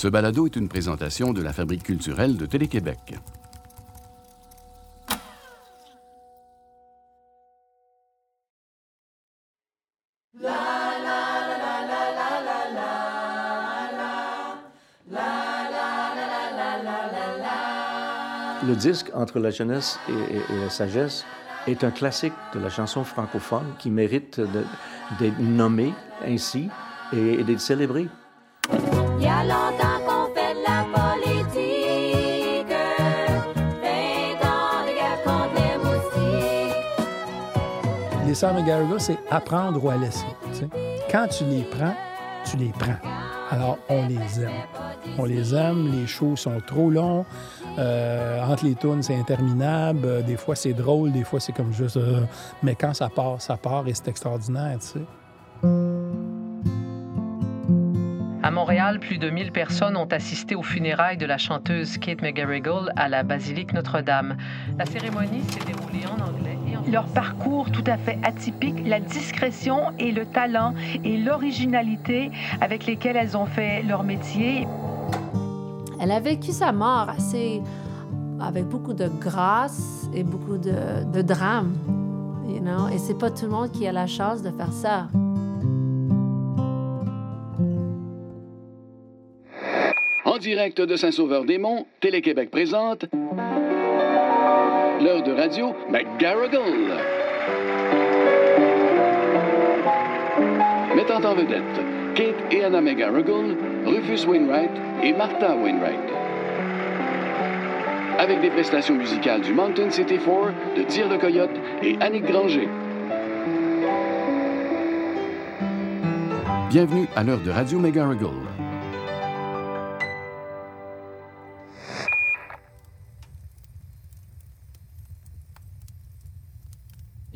Ce balado est une présentation de la Fabrique culturelle de Télé-Québec. Le disque Entre la jeunesse et, la sagesse est un classique de la chanson francophone qui mérite d'être nommé ainsi et, d'être célébré. Les Sœurs McGarrigle, c'est apprendre ou à laisser. Quand tu les prends, tu les prends. Alors, on les aime. On les aime, les shows sont trop longs. Euh, entre les tunes, c'est interminable. Euh, des fois, c'est drôle, des fois, c'est comme juste. Euh, mais quand ça part, ça part et c'est extraordinaire, tu sais. À Montréal, plus de 1000 personnes ont assisté aux funérailles de la chanteuse Kate McGarrigle à la basilique Notre-Dame. La cérémonie s'est déroulée en anglais. Et Leur parcours tout à fait atypique, la discrétion et le talent et l'originalité avec lesquels elles ont fait leur métier. Elle a vécu sa mort assez avec beaucoup de grâce et beaucoup de, de drame, you know? Et c'est pas tout le monde qui a la chance de faire ça. Direct de Saint-Sauveur-des-Monts, Télé-Québec présente l'heure de radio McGarrigle. Mettant en vedette Kate et Anna McGarrigle, Rufus Wainwright et Martha Wainwright. Avec des prestations musicales du Mountain City Four, de Tir de Coyote et Annick Granger. Bienvenue à l'heure de Radio McGarrigle.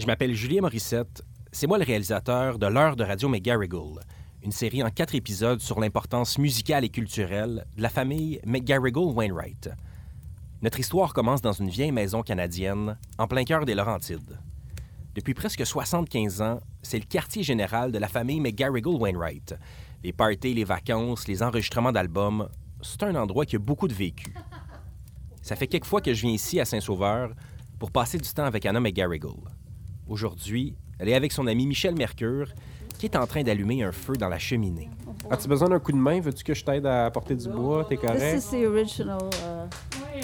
Je m'appelle Julien Morissette. C'est moi le réalisateur de l'heure de Radio McGarrigle, une série en quatre épisodes sur l'importance musicale et culturelle de la famille McGarrigle-Wainwright. Notre histoire commence dans une vieille maison canadienne, en plein cœur des Laurentides. Depuis presque 75 ans, c'est le quartier général de la famille McGarrigle-Wainwright. Les parties, les vacances, les enregistrements d'albums, c'est un endroit qui a beaucoup de vécu. Ça fait quelques fois que je viens ici à Saint-Sauveur pour passer du temps avec Anna McGarrigle. Aujourd'hui, elle est avec son ami Michel Mercure, qui est en train d'allumer un feu dans la cheminée. As-tu besoin d'un coup de main? Veux-tu que je t'aide à apporter du bois? T'es correct? This is the original uh,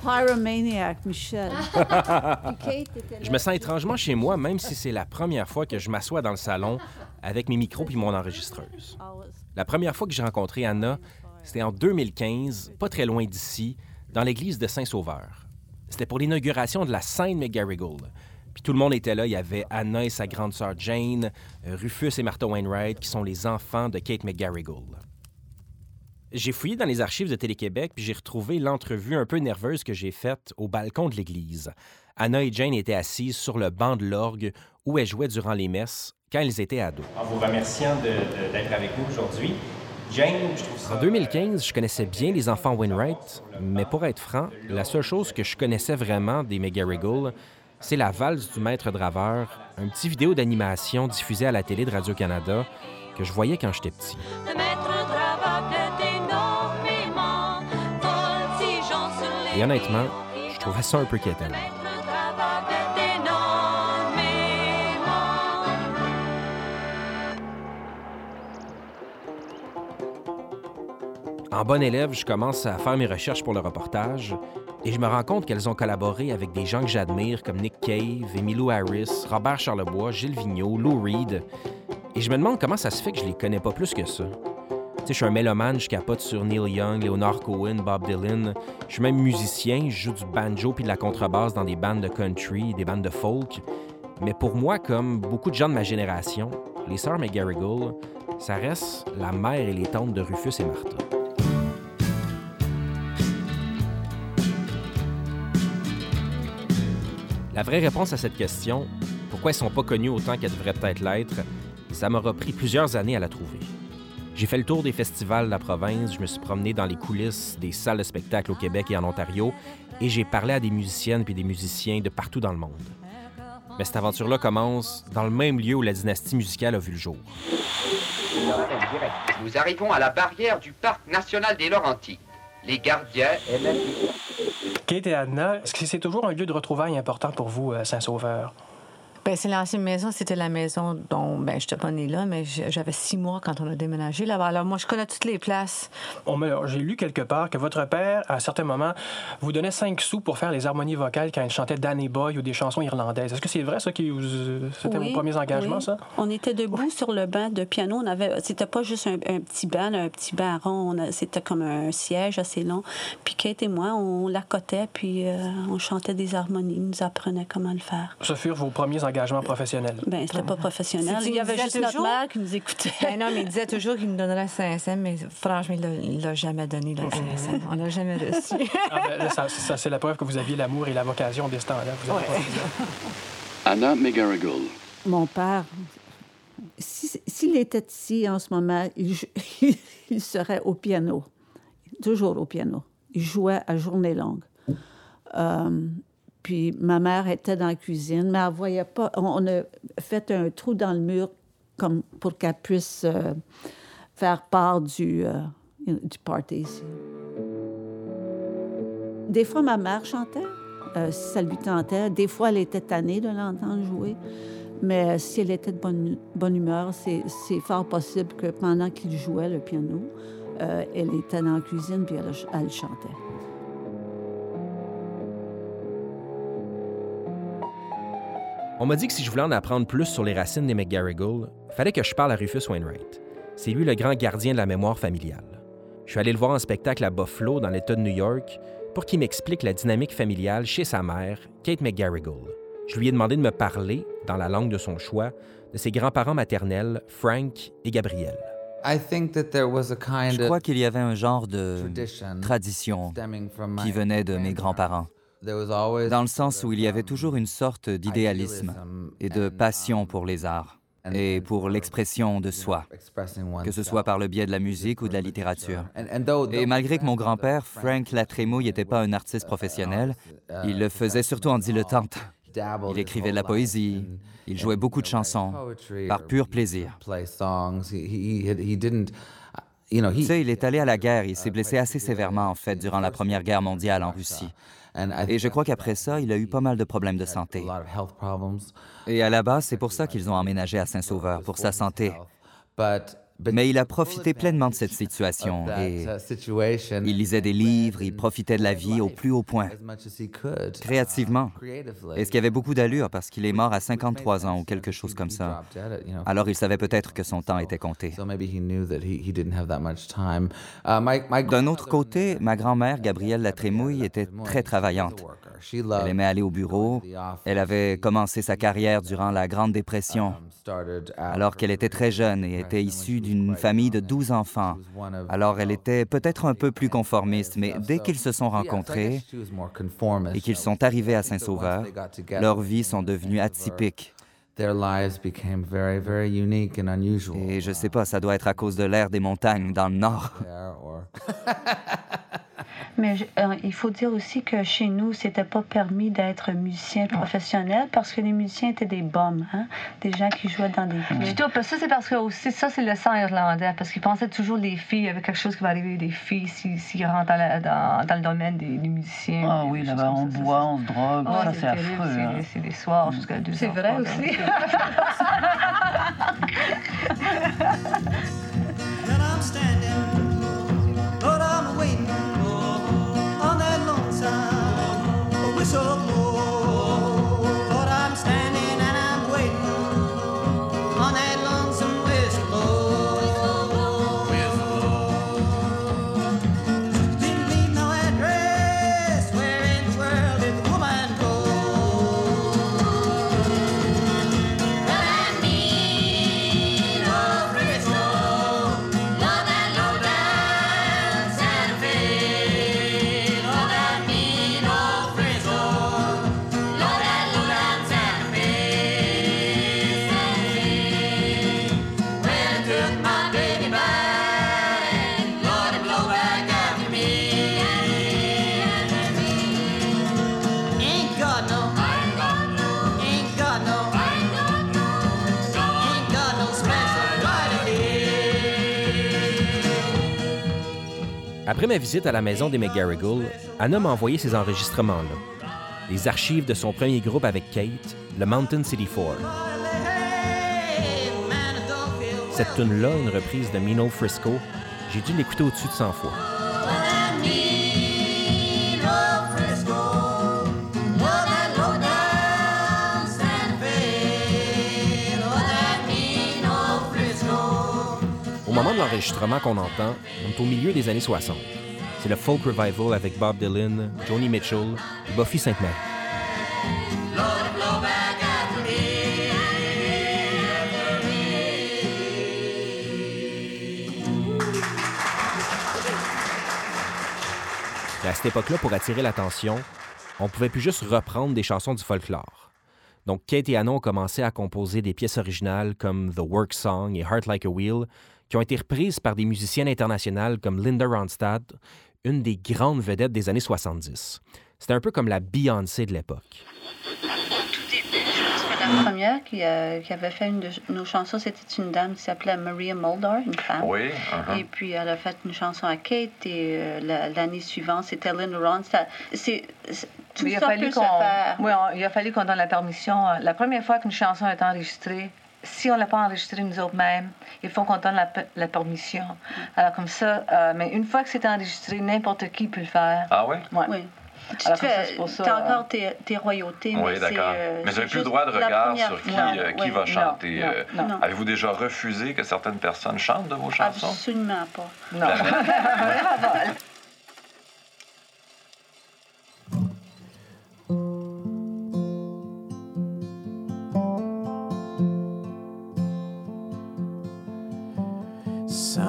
pyromaniac, Michel. je me sens étrangement chez moi, même si c'est la première fois que je m'assois dans le salon avec mes micros puis mon enregistreuse. La première fois que j'ai rencontré Anna, c'était en 2015, pas très loin d'ici, dans l'église de Saint-Sauveur. C'était pour l'inauguration de la Sainte McGarrigle, puis tout le monde était là. Il y avait Anna et sa grande sœur Jane, euh, Rufus et Martha Wainwright, qui sont les enfants de Kate McGarrigle. J'ai fouillé dans les archives de Télé-Québec, puis j'ai retrouvé l'entrevue un peu nerveuse que j'ai faite au balcon de l'église. Anna et Jane étaient assises sur le banc de l'orgue où elles jouaient durant les messes quand elles étaient ados. En vous remerciant d'être avec nous aujourd'hui, Jane, je trouve ça... En 2015, je connaissais bien les enfants Wainwright, mais pour être franc, la seule chose que je connaissais vraiment des McGarrigle, c'est la valse du maître draveur, un petit vidéo d'animation diffusé à la télé de Radio-Canada que je voyais quand j'étais petit. Et honnêtement, je trouvais ça un peu quétaine. En bon élève, je commence à faire mes recherches pour le reportage et je me rends compte qu'elles ont collaboré avec des gens que j'admire comme Nick Cave, Emilio Harris, Robert Charlebois, Gilles Vigneault, Lou Reed. Et je me demande comment ça se fait que je les connais pas plus que ça. Tu sais, je suis un mélomane, je capote sur Neil Young, Leonard Cohen, Bob Dylan. Je suis même musicien, je joue du banjo puis de la contrebasse dans des bandes de country, des bandes de folk. Mais pour moi, comme beaucoup de gens de ma génération, les sœurs McGarrigle, ça reste la mère et les tantes de Rufus et Martha. La vraie réponse à cette question, pourquoi elles sont pas connues autant qu'elles devraient peut-être l'être, ça m'aura pris plusieurs années à la trouver. J'ai fait le tour des festivals de la province, je me suis promené dans les coulisses des salles de spectacle au Québec et en Ontario, et j'ai parlé à des musiciennes puis des musiciens de partout dans le monde. Mais cette aventure-là commence dans le même lieu où la dynastie musicale a vu le jour. Nous arrivons à la barrière du parc national des Laurentides. Les gardiens Est-ce que c'est toujours un lieu de retrouvailles important pour vous, euh, Saint-Sauveur? Ben, c'est l'ancienne maison. C'était la maison dont ben, je n'étais pas née là, mais j'avais six mois quand on a déménagé là-bas. Alors, moi, je connais toutes les places. J'ai lu quelque part que votre père, à un certain moment, vous donnait cinq sous pour faire les harmonies vocales quand il chantait Danny Boy ou des chansons irlandaises. Est-ce que c'est vrai, ça? Qui, c'était vos premiers engagements, ça? On était debout sur le banc de piano. On avait, c'était pas juste un, petit banc, un petit banc rond. c'était comme un siège assez long. Puis Kate et moi, on l'accotait, puis euh, on chantait des harmonies. Il nous apprenait comment le faire. Ce furent vos premiers engagements engagement professionnel? Bien, c'était pas professionnel. Il y avait juste toujours... notre mère qui nous écoutait. Ben non, mais il disait toujours qu'il nous donnerait 500, mais franchement, il ne l'a jamais donné, le 500. On l'a jamais reçu. ah, ben, ça, ça c'est la preuve que vous aviez l'amour et la vocation dès ce temps-là. Ouais. Anna McGarrigle. Mon père, s'il était ici en ce moment, il, il serait au piano. Toujours au piano. Il jouait à journée longue. Euh, puis ma mère était dans la cuisine, mais elle voyait pas. On a fait un trou dans le mur pour qu'elle puisse euh, faire part du, euh, du party ici. Des fois, ma mère chantait, euh, si ça lui tentait. Des fois, elle était tannée de l'entendre jouer. Mais si elle était de bonne, bonne humeur, c'est fort possible que pendant qu'il jouait le piano, elle était dans la cuisine puis elle chantait. On m'a dit que si je voulais en apprendre plus sur les racines des McGarrigle, fallait que je parle à Rufus Wainwright. C'est lui le grand gardien de la mémoire familiale. Je suis allé le voir en spectacle à Buffalo, dans l'État de New York, pour qu'il m'explique la dynamique familiale chez sa mère, Kate McGarrigle. Je lui ai demandé de me parler, dans la langue de son choix, de ses grands-parents maternels, Frank et Gabrielle. Je crois qu'il y avait un genre de tradition qui venait de mes grands-parents dans le sens où il y avait toujours une sorte d'idéalisme et de passion pour les arts et pour l'expression de soi, que ce soit par le biais de la musique ou de la littérature. Et malgré que mon grand-père, Frank Latrémouille, n'était pas un artiste professionnel, il le faisait surtout en dilettante. Il écrivait de la poésie, il jouait beaucoup de chansons, par pur plaisir. Tu sais, il est allé à la guerre, il s'est blessé assez sévèrement, en fait, durant la Première Guerre mondiale en Russie. Et je crois qu'après ça, il a eu pas mal de problèmes de santé. Et à la base, c'est pour ça qu'ils ont emménagé à Saint-Sauveur, pour sa santé. Mais il a profité pleinement de cette situation et il lisait des livres, il profitait de la vie au plus haut point, créativement. Et ce qui avait beaucoup d'allure parce qu'il est mort à 53 ans ou quelque chose comme ça? Alors il savait peut-être que son temps était compté. D'un autre côté, ma grand-mère, Gabrielle Latrémouille, était très travaillante. Elle aimait aller au bureau. Elle avait commencé sa carrière durant la Grande Dépression, alors qu'elle était très jeune et était issue d'une famille de 12 enfants. Alors elle était peut-être un peu plus conformiste, mais dès qu'ils se sont rencontrés et qu'ils sont arrivés à Saint-Sauveur, leurs vies sont devenues atypiques. Et je sais pas, ça doit être à cause de l'air des montagnes dans le nord. Mais euh, il faut dire aussi que chez nous, c'était pas permis d'être musicien professionnel parce que les musiciens étaient des bombes, hein? des gens qui jouaient dans des Du tout, ça c'est parce que aussi ça c'est le sang irlandais parce qu'ils pensaient toujours les filles avec quelque chose qui va arriver des filles s'ils si, rentrent dans, dans, le domaine des, musiciens. Ah oui, là-bas on boit, on se drogue, oh, ça c'est affreux. C'est des soirs jusqu'à deux C'est vrai aussi. Après ma visite à la maison des McGarrigle, Anna m'a envoyé ces enregistrements-là. Les archives de son premier groupe avec Kate, le Mountain City Four. Cette tune-là, une reprise de Mino Frisco, j'ai dû l'écouter au-dessus de 100 fois. Au moment de l'enregistrement qu'on entend, on est au milieu des années 60. C'est le folk revival avec Bob Dylan, Joni Mitchell et Buffy Sainte-Marie. à cette époque-là, pour attirer l'attention, on pouvait plus juste reprendre des chansons du folklore. Donc, Kate et Anna ont commencé à composer des pièces originales comme The Work Song et Heart Like a Wheel, qui ont été reprises par des musiciennes internationales comme Linda Ronstadt, une des grandes vedettes des années 70. C'était un peu comme la Beyoncé de l'époque. La première qui, euh, qui, avait fait une de nos chansons, c'était une dame qui s'appelait Maria Mulder, une femme. Oui. Uh-huh. Et puis elle a fait une chanson à Kate et euh, l'année suivante, c'était Linda Ronstadt. C'est tout il a ça fallu peut se qu'on, faire. oui, on- il a fallu qu'on donne la permission. euh, La première fois qu'une chanson est enregistrée, si on ne l'a pas enregistrée nous autres mêmes, il faut qu'on donne la, la permission. Alors comme ça, euh, mais une fois que c'est enregistré, n'importe qui peut le faire. Ah oui? Ouais. Oui. Tu Alors comme ça, fais- c'est pour ça. t'as euh, encore tes, tes royautés, Oui, d'accord. euh, Mais vous n'avez plus le droit de regard sur qui, fois. euh, qui Oui. va chanter. euh. Avez-vous déjà refusé que certaines personnes chantent de vos chansons? Absolument pas. Non.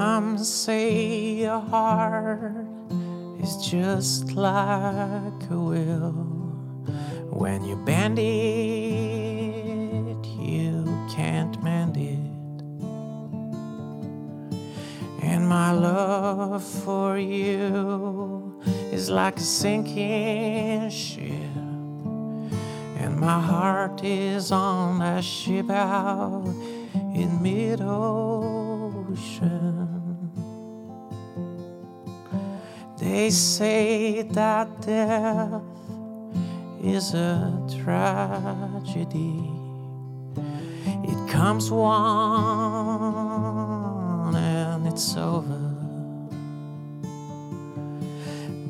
Some say your heart is just like a will. When you bend it, you can't mend it. And my love for you is like a sinking ship. And my heart is on that ship out in mid ocean. They say that death is a tragedy. It comes one and it's over.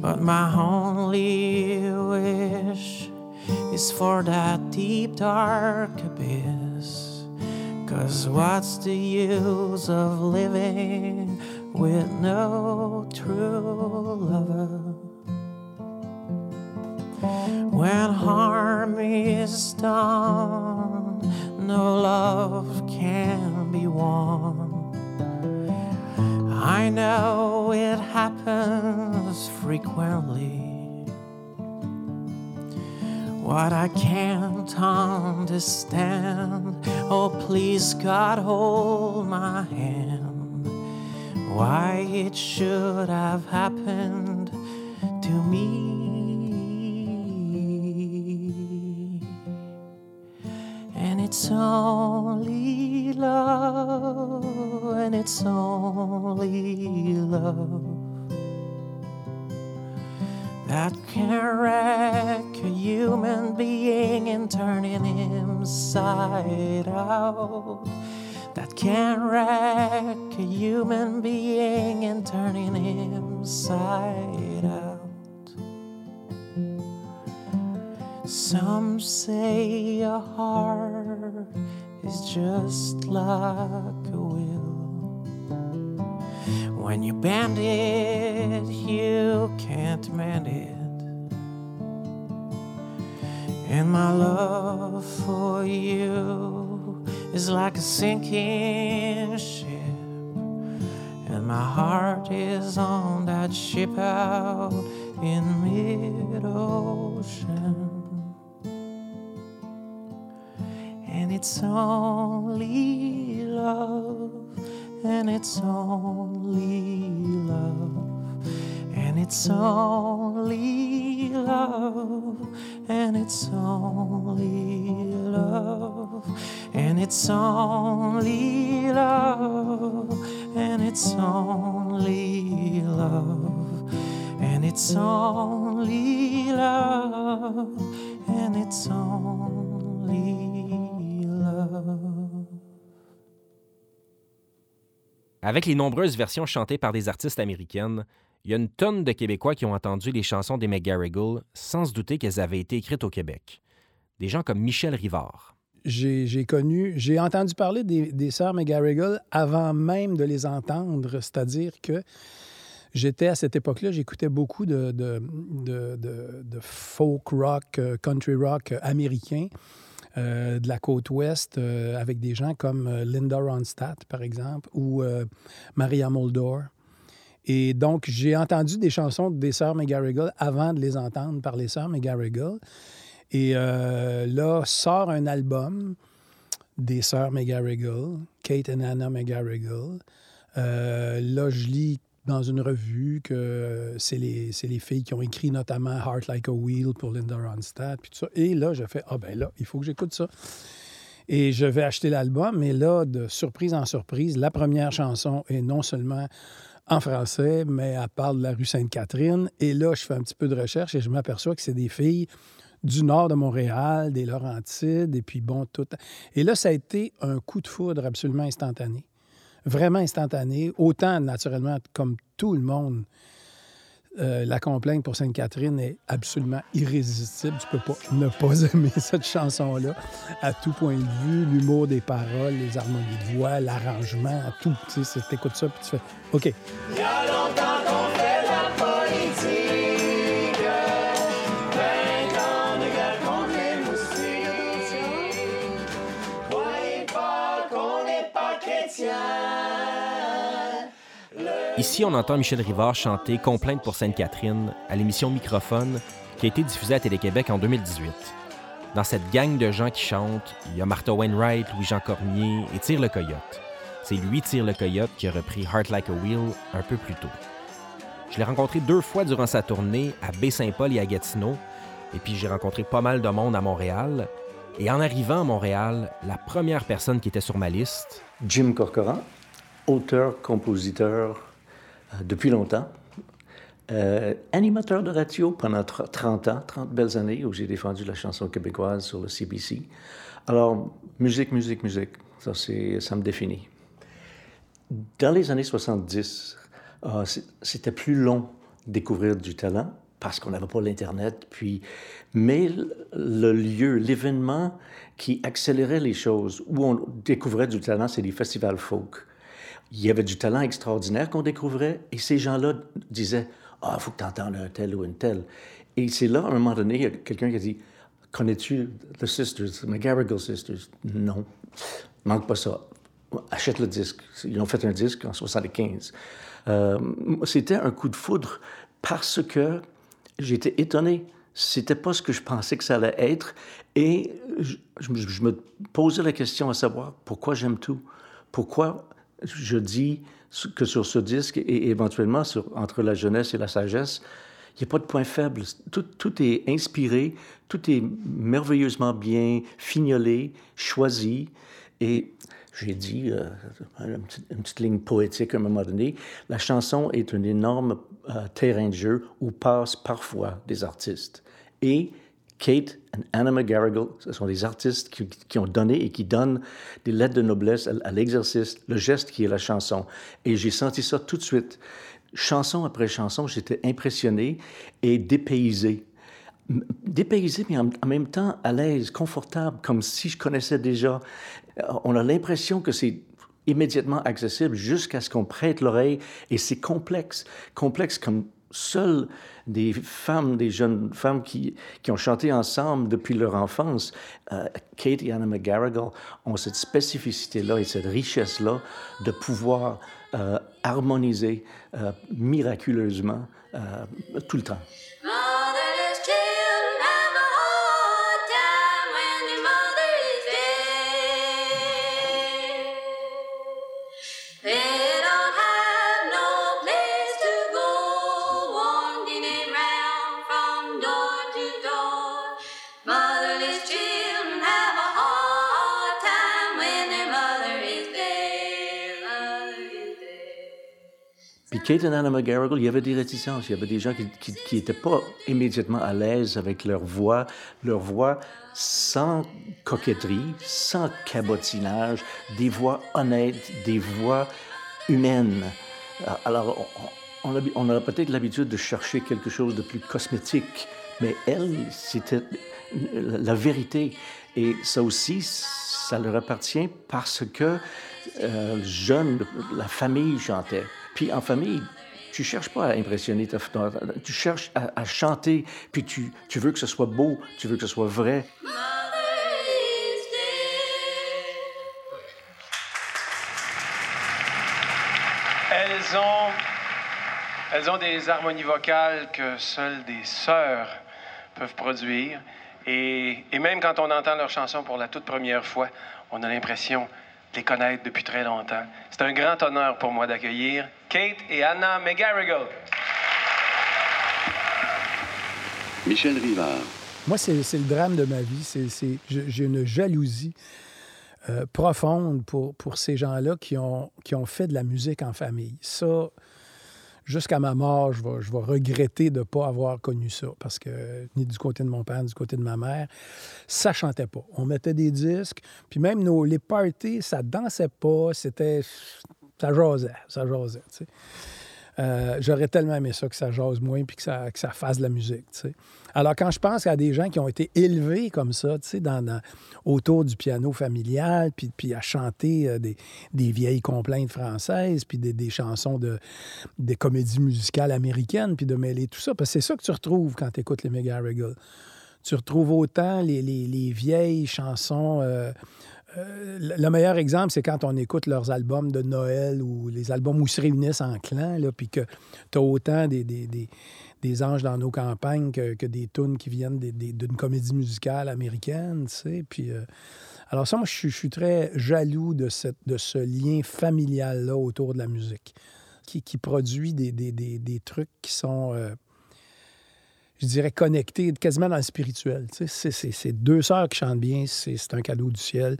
But my only wish is for that deep dark abyss. Cause what's the use of living with no true lover? When harm is done, no love can be won. I know it happens frequently. What I can't understand, oh please God, hold my hand. Why it should have happened to me. And it's only love, and it's only love that can wreck a human being and turn him inside out. That can wreck a human being and turn him inside out. Some say a heart is just like a will. When you bend it, you can't mend it. And my love for you is like a sinking ship. And my heart is on that ship out in mid ocean. And it's only love, and it's only love, and it's only love, and it's only love, and it's only love, and it's only love, And it's only love, and it's only love. Avec les nombreuses versions chantées par des artistes américaines, il y a une tonne de Québécois qui ont entendu les chansons des McGarrigle sans se douter qu'elles avaient été écrites au Québec. Des gens comme Michel Rivard. J'ai connu, j'ai entendu parler des, des sœurs McGarrigle avant même de les entendre, c'est-à-dire que j'étais à cette époque-là, j'écoutais beaucoup de, de, de, folk rock, euh, country rock américain. Euh, de la côte ouest euh, avec des gens comme Linda Ronstadt, par exemple, ou Maria Moldor. Et donc, j'ai entendu des chansons des sœurs McGarrigle avant de les entendre par les sœurs McGarrigle. Et là, sort un album des sœurs McGarrigle, Kate et Anna McGarrigle. là, je lis dans une revue que c'est les, les, filles qui ont écrit notamment Heart Like a Wheel pour Linda Ronstadt. Puis tout ça. Et là, je fais Ah ben là, il faut que j'écoute ça. Et je vais acheter l'album. Mais là, de surprise en surprise, la première chanson est non seulement en français, mais elle parle de la rue Sainte-Catherine. Et là, je fais un petit peu de recherche et je m'aperçois que c'est des filles du nord de Montréal, des Laurentides, et puis bon, tout. Et là, ça a été un coup de foudre absolument instantané vraiment instantané. Autant, naturellement, comme tout le monde, euh, la complainte pour Sainte-Catherine est absolument irrésistible. Tu peux pas ne pas aimer cette chanson-là à tout point de vue, l'humour des paroles, les harmonies de voix, l'arrangement, tout. Tu écoutes ça puis tu fais OK. Longtemps qu'on fait Ici, on entend Michel Rivard chanter Complainte pour Sainte-Catherine à l'émission Microphone qui a été diffusée à Télé-Québec en 2018. Dans cette gang de gens qui chantent, il y a Martha Wainwright, Louis-Jean Cormier et Tire le Coyote. C'est lui, Tire le Coyote, qui a repris Heart Like a Wheel un peu plus tôt. Je l'ai rencontré deux fois durant sa tournée à Baie-Saint-Paul et à Gatineau, et puis j'ai rencontré pas mal de monde à Montréal. Et en arrivant à Montréal, la première personne qui était sur ma liste... Jim Corcoran, auteur, compositeur, depuis longtemps. Euh, animateur de radio pendant 30 ans, 30 belles années où j'ai défendu la chanson québécoise sur le CBC. Alors, musique, musique, musique, ça, ça me définit. Dans les années 70, euh, c'était plus long de découvrir du talent parce qu'on n'avait pas l'Internet. Puis, mais le lieu, l'événement qui accélérait les choses, où on découvrait du talent, c'est les festivals folk il y avait du talent extraordinaire qu'on découvrait et ces gens-là disaient Ah, il faut que tu entendes un tel ou une telle. Et c'est là, à un moment donné, il y a quelqu'un qui a dit Connais-tu The Sisters, The McGarrigle Sisters Non, manque pas ça. Achète le disque. Ils ont fait un disque en 75. Euh, c'était un coup de foudre parce que j'étais étonné. C'était pas ce que je pensais que ça allait être. Et je me posais la question à savoir pourquoi j'aime tout? Pourquoi je dis que sur ce disque et éventuellement entre la jeunesse et la sagesse, il n'y a pas de point faible. Tout, est inspiré, tout est merveilleusement bien fignolé, choisi. Et j'ai dit, euh, une, petite, ligne poétique à un moment donné, la chanson est un énorme euh, terrain de jeu où passent parfois des artistes. Kate et Anna McGarrigle, ce sont des artistes qui, ont donné et qui donnent des lettres de noblesse à, l'exercice, le geste qui est la chanson. Et j'ai senti ça tout de suite. Chanson après chanson, j'étais impressionné et dépaysé. Dépaysé, mais en, même temps à l'aise, confortable, comme si je connaissais déjà. Euh, on a l'impression que c'est immédiatement accessible jusqu'à ce qu'on prête l'oreille et c'est complexe. Complexe comme seules des femmes, des jeunes femmes qui, qui ont chanté ensemble depuis leur enfance, euh, Kate et Anna McGarrigle ont cette spécificité-là et cette richesse-là de pouvoir euh, harmoniser euh, miraculeusement tout le temps. Kate et Anna McGarrigle, il y avait des réticences. Il y avait des gens qui n'étaient pas immédiatement à l'aise avec leur voix, leur voix sans coquetterie, sans cabotinage, des voix honnêtes, des voix humaines. Alors, on, on a, peut-être l'habitude de chercher quelque chose de plus cosmétique, mais elle, c'était la vérité. Et ça aussi, ça leur appartient parce que euh, jeune, la famille chantait. Puis en famille, tu cherches pas à impressionner ta tu cherches à, chanter, puis tu, tu, veux que ce soit beau, tu veux que ce soit vrai. Elles ont, elles ont des harmonies vocales que seules des sœurs peuvent produire. Et, et même quand on entend leurs chansons pour la toute première fois, on a l'impression les connaître depuis très longtemps. C'est un grand honneur pour moi d'accueillir Kate et Anna McGarrigle. Michel Rivard. Moi, c'est le drame de ma vie. J'ai une jalousie euh, profonde pour, pour ces gens-là qui ont, qui ont fait de la musique en famille. Ça, jusqu'à ma mort, je vais, je vais regretter de ne pas avoir connu ça parce que ni du côté de mon père, ni du côté de ma mère, ça chantait pas. On mettait des disques, puis même nos, les parties, ça dansait pas, c'était. Ça jasait, ça jasait. Euh, j'aurais tellement aimé ça que ça jase moins puis que ça, que ça fasse de la musique. Alors, quand je pense à des gens qui ont été élevés comme ça, autour du piano familial, puis, puis à chanter euh, des, des, vieilles complaintes françaises, puis des, des, chansons de des comédies musicales américaines, puis de mêler tout ça, parce que c'est ça que tu retrouves quand tu écoutes les McGarrigle. Tu retrouves autant les, les, les vieilles chansons. Euh, euh, le meilleur exemple, c'est quand on écoute leurs albums de Noël ou les albums où ils se réunissent en clan, puis que tu as autant des, des, des, anges dans nos campagnes que, des tunes qui viennent d'une comédie musicale américaine, tu sais. Puis, euh, alors ça, moi, je, suis très jaloux de, cette, de ce lien familial-là autour de la musique, qui, qui produit des, trucs qui sont... Euh, je dirais, connecté, quasiment dans le spirituel. C'est deux sœurs qui chantent bien, c'est un cadeau du ciel.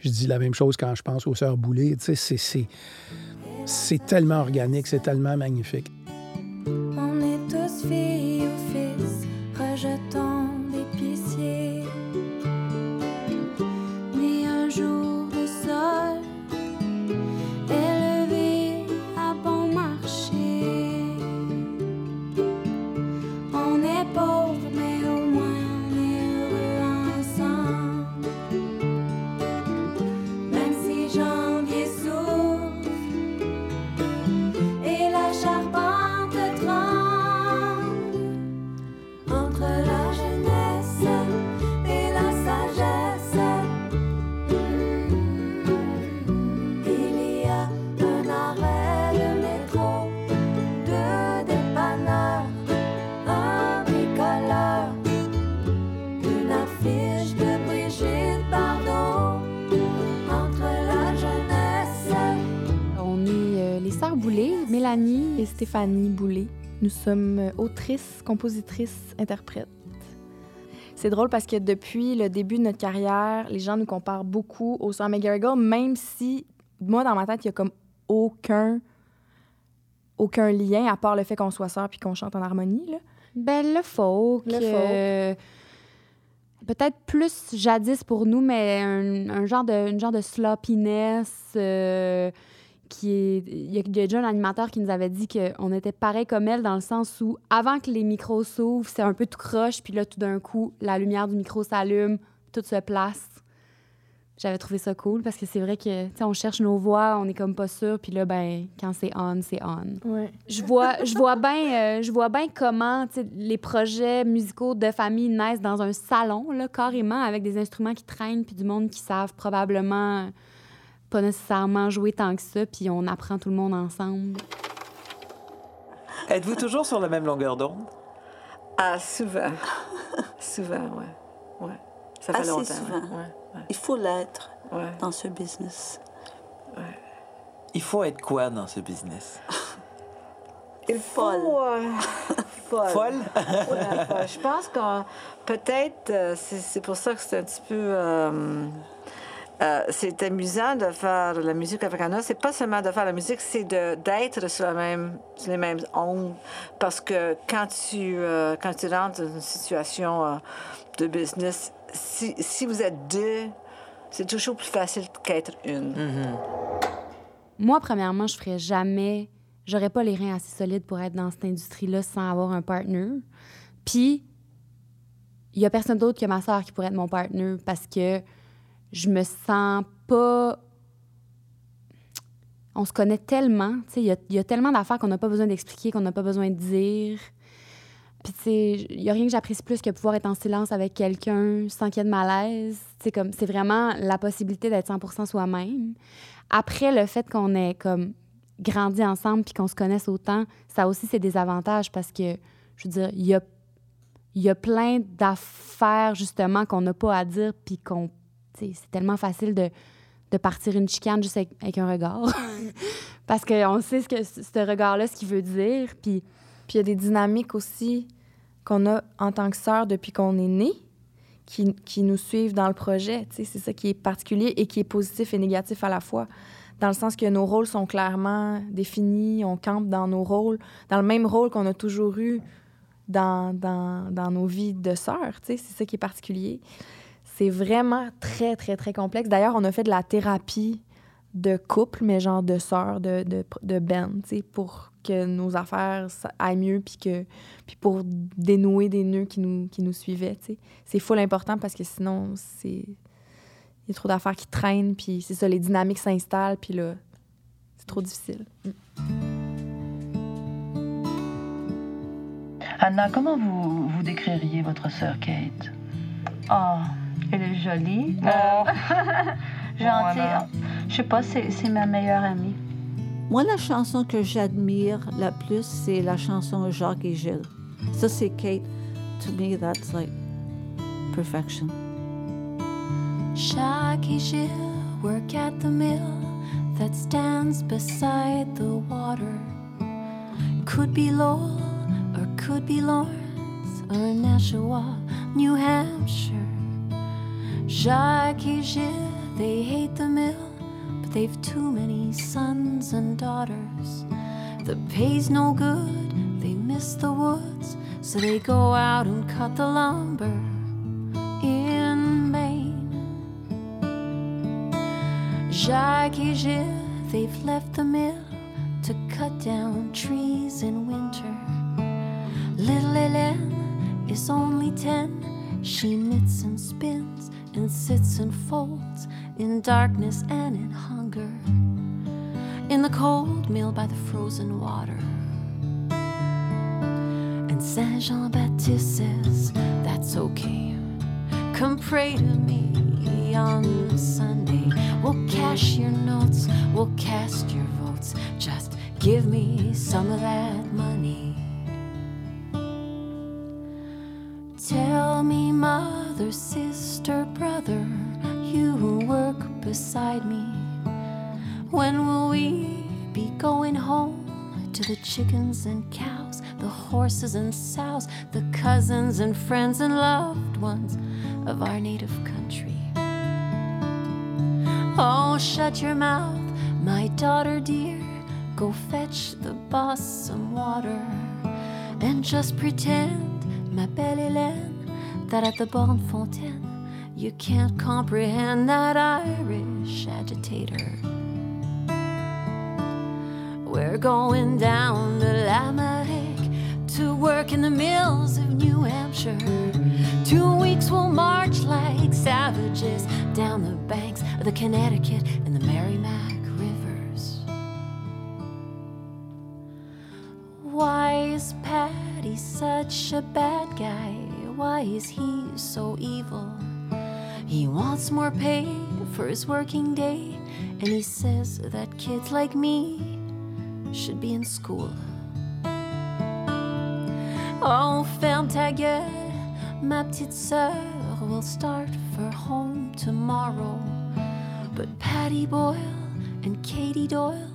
Je dis la même chose quand je pense aux sœurs Boulay. C'est tellement organique, c'est tellement magnifique. On est tous filles ou fils, rejetons Stéphanie Boulay. Nous sommes autrices, compositrices, interprètes. C'est drôle parce que depuis le début de notre carrière, les gens nous comparent beaucoup au Sœurs McGarrigle, même si, moi, dans ma tête, il y a comme aucun, aucun lien, à part le fait qu'on soit sœurs puis qu'on chante en harmonie. Là. Ben, le folk. Le euh, Peut-être plus jadis pour nous, mais un, genre, de, genre de sloppiness. Euh, qui est. Il y, a, déjà un animateur qui nous avait dit qu'on était pareil comme elle dans le sens où, avant que les micros s'ouvrent, c'est un peu tout croche, puis là, tout d'un coup, la lumière du micro s'allume, tout se place. J'avais trouvé ça cool parce que c'est vrai que, tu on cherche nos voix, on est comme pas sûr, puis là, ben, quand c'est on, c'est on. Ouais. Je vois, je vois bien, euh, je vois bien comment, les projets musicaux de famille naissent dans un salon, là, carrément, avec des instruments qui traînent, puis du monde qui savent probablement pas nécessairement jouer tant que ça, puis on apprend tout le monde ensemble. Êtes-vous toujours sur la même longueur d'onde? Ah, souvent. souvent, ouais. ouais. Ça fait Assez longtemps. Souvent. Ouais. Il faut l'être dans ce business. Il faut être quoi dans ce business? Il faut... Euh, folle. Folle? Je pense que peut-être, euh, c'est pour ça que c'est un petit peu... Euh, euh, c'est amusant de faire la musique avec Anna. C'est pas seulement de faire la musique, c'est d'être sur, la même, les mêmes ondes. Parce que quand tu, euh, quand tu rentres dans une situation euh, de business, si, si vous êtes deux, c'est toujours plus facile qu'être une. Moi, premièrement, je ferais jamais. J'aurais pas les reins assez solides pour être dans cette industrie-là sans avoir un partner. Puis, il y a personne d'autre que ma soeur qui pourrait être mon partner parce que je me sens pas. On se connaît tellement. Il y a, tellement d'affaires qu'on n'a pas besoin d'expliquer, qu'on n'a pas besoin de dire. Puis, il y a rien que j'apprécie plus que pouvoir être en silence avec quelqu'un sans qu'il y ait de malaise. Sais, comme, c'est vraiment la possibilité d'être 100 soi-même. Après, le fait qu'on ait comme grandi ensemble puis qu'on se connaisse autant, ça aussi, c'est des avantages parce que, je veux dire, il y a, y a plein d'affaires, justement, qu'on n'a pas à dire puis qu'on. C'est tellement facile de, de partir une chicane juste avec, un regard. parce qu'on sait ce que ce regard-là, ce qu'il veut dire. Puis il y a des dynamiques aussi qu'on a en tant que sœurs depuis qu'on est né, qui, qui nous suivent dans le projet. C'est ça qui est particulier et qui est positif et négatif à la fois. Dans le sens que nos rôles sont clairement définis, on campe dans nos rôles, dans le même rôle qu'on a toujours eu dans, dans, dans nos vies de sœurs. C'est ça qui est particulier. C'est vraiment très, très, très complexe. D'ailleurs, on a fait de la thérapie de couple, mais genre de sœurs, de, de, de ben, pour que nos affaires aillent mieux, puis, que, pour dénouer des nœuds qui nous, qui nous suivaient. C'est full important parce que sinon, c'est. Il y a trop d'affaires qui traînent, puis c'est ça, les dynamiques s'installent, puis là, c'est trop difficile. Anna, comment vous, vous décririez votre sœur Kate? Oh, elle est jolie. Euh, gentille. Voilà. Je sais pas, c'est c'est ma meilleure amie. Moi, la chanson que j'admire la plus, c'est la chanson Jacques et Gilles. Ça, c'est Kate. To me, that's like perfection. Jacques et Gilles work at the mill that stands beside the water. Could be Lowell or could be Lawrence or Nashua, New Hampshire. Jacques et Gilles, they hate the mill, but they've too many sons and daughters. The pay's no good, they miss the woods, so they go out and cut the lumber in Maine. Jacques et Gilles, they've left the mill to cut down trees in winter. Little Hélène is only ten. She knits and spins and sits and folds in darkness and in hunger. In the cold mill by the frozen water. And Saint Jean Baptiste says, That's okay. Come pray to me on Sunday. We'll cash your notes, we'll cast your votes. Just give me some of that money. Tell me, mother, sister, brother, you who work beside me. When will we be going home to the chickens and cows, the horses and sows, the cousins and friends and loved ones of our native country? Oh, shut your mouth, my daughter dear. Go fetch the boss some water and just pretend, ma belle Hélène, that at the Bonne Fontaine you can't comprehend that Irish agitator. We're going down to Lamerick to work in the mills of New Hampshire. Two weeks we'll march like savages down the banks of the Connecticut and the Merrimack rivers. Wise is Patty such a bad guy? Why is he so evil? He wants more pay for his working day, and he says that kids like me should be in school. Oh, ferme ta gueule, ma petite sœur will start for home tomorrow. But Patty Boyle and Katie Doyle,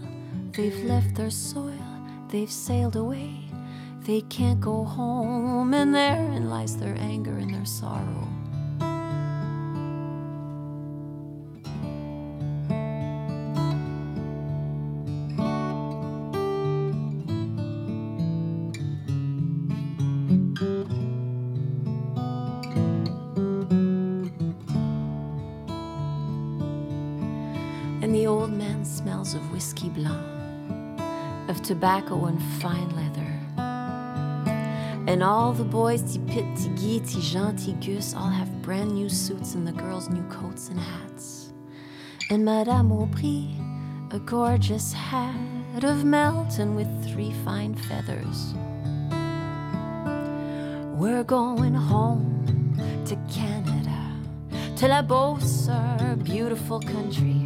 they've left their soil, they've sailed away. They can't go home, and therein lies their anger and their sorrow. And the old man smells of whiskey blanc, of tobacco and fine leather and all the boys, ti pit, guy, ti Jean, Gus, all have brand new suits and the girls new coats and hats. And Madame Aubry, a gorgeous hat of Melton with three fine feathers. We're going home to Canada, to La Beauce, our beautiful country.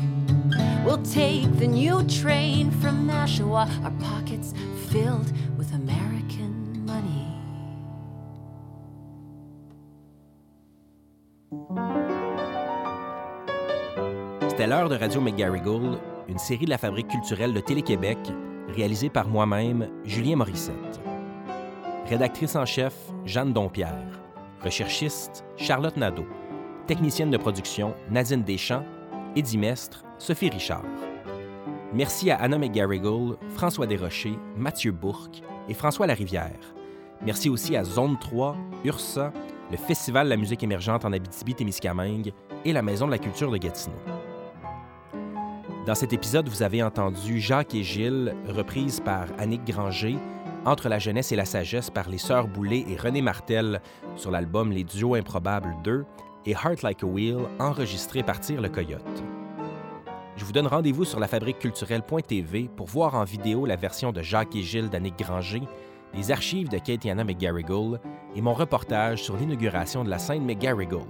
We'll take the new train from Nashua, our pockets filled C'était l'heure de Radio McGarrigle, une série de la Fabrique culturelle de Télé-Québec, réalisée par moi-même, Julien Morissette. Rédactrice en chef, Jeanne Dompierre. Recherchiste, Charlotte Nadeau. Technicienne de production, Nadine Deschamps. Édimestre, Sophie Richard. Merci à Anna McGarrigle, François Desrochers, Mathieu Bourque et François Larivière. Merci aussi à Zone 3, URSA, le Festival de la musique émergente en Abitibi-Témiscamingue et la Maison de la culture de Gatineau. Dans cet épisode, vous avez entendu Jacques et Gilles, reprise par Annick Granger, Entre la jeunesse et la sagesse par les Sœurs Boulay et René Martel sur l'album Les Duos Improbables 2 et Heart Like a Wheel, enregistré par Tire le Coyote. Je vous donne rendez-vous sur lafabriqueculturelle.tv pour voir en vidéo la version de Jacques et Gilles d'Annick Granger, les archives de Kate et Anna McGarrigle et mon reportage sur l'inauguration de la scène McGarrigle.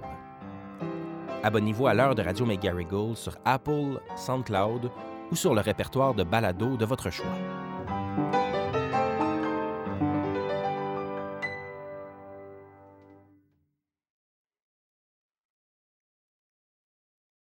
Abonnez-vous à l'heure de Radio McGarrigle sur Apple, SoundCloud ou sur le répertoire de balado de votre choix.